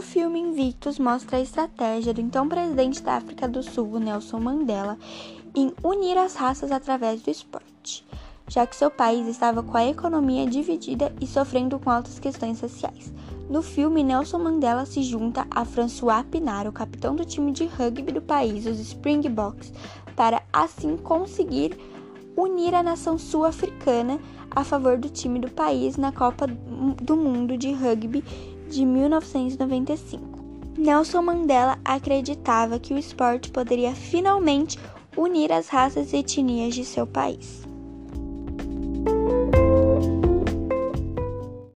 filme Invictus mostra a estratégia do então presidente da África do Sul, Nelson Mandela, em unir as raças através do esporte, já que seu país estava com a economia dividida e sofrendo com altas questões sociais. No filme, Nelson Mandela se junta a François Pinard, o capitão do time de rugby do país, os Springboks, para assim conseguir unir a nação sul-africana a favor do time do país na Copa do Mundo de Rugby de 1995. Nelson Mandela acreditava que o esporte poderia finalmente unir as raças e etnias de seu país.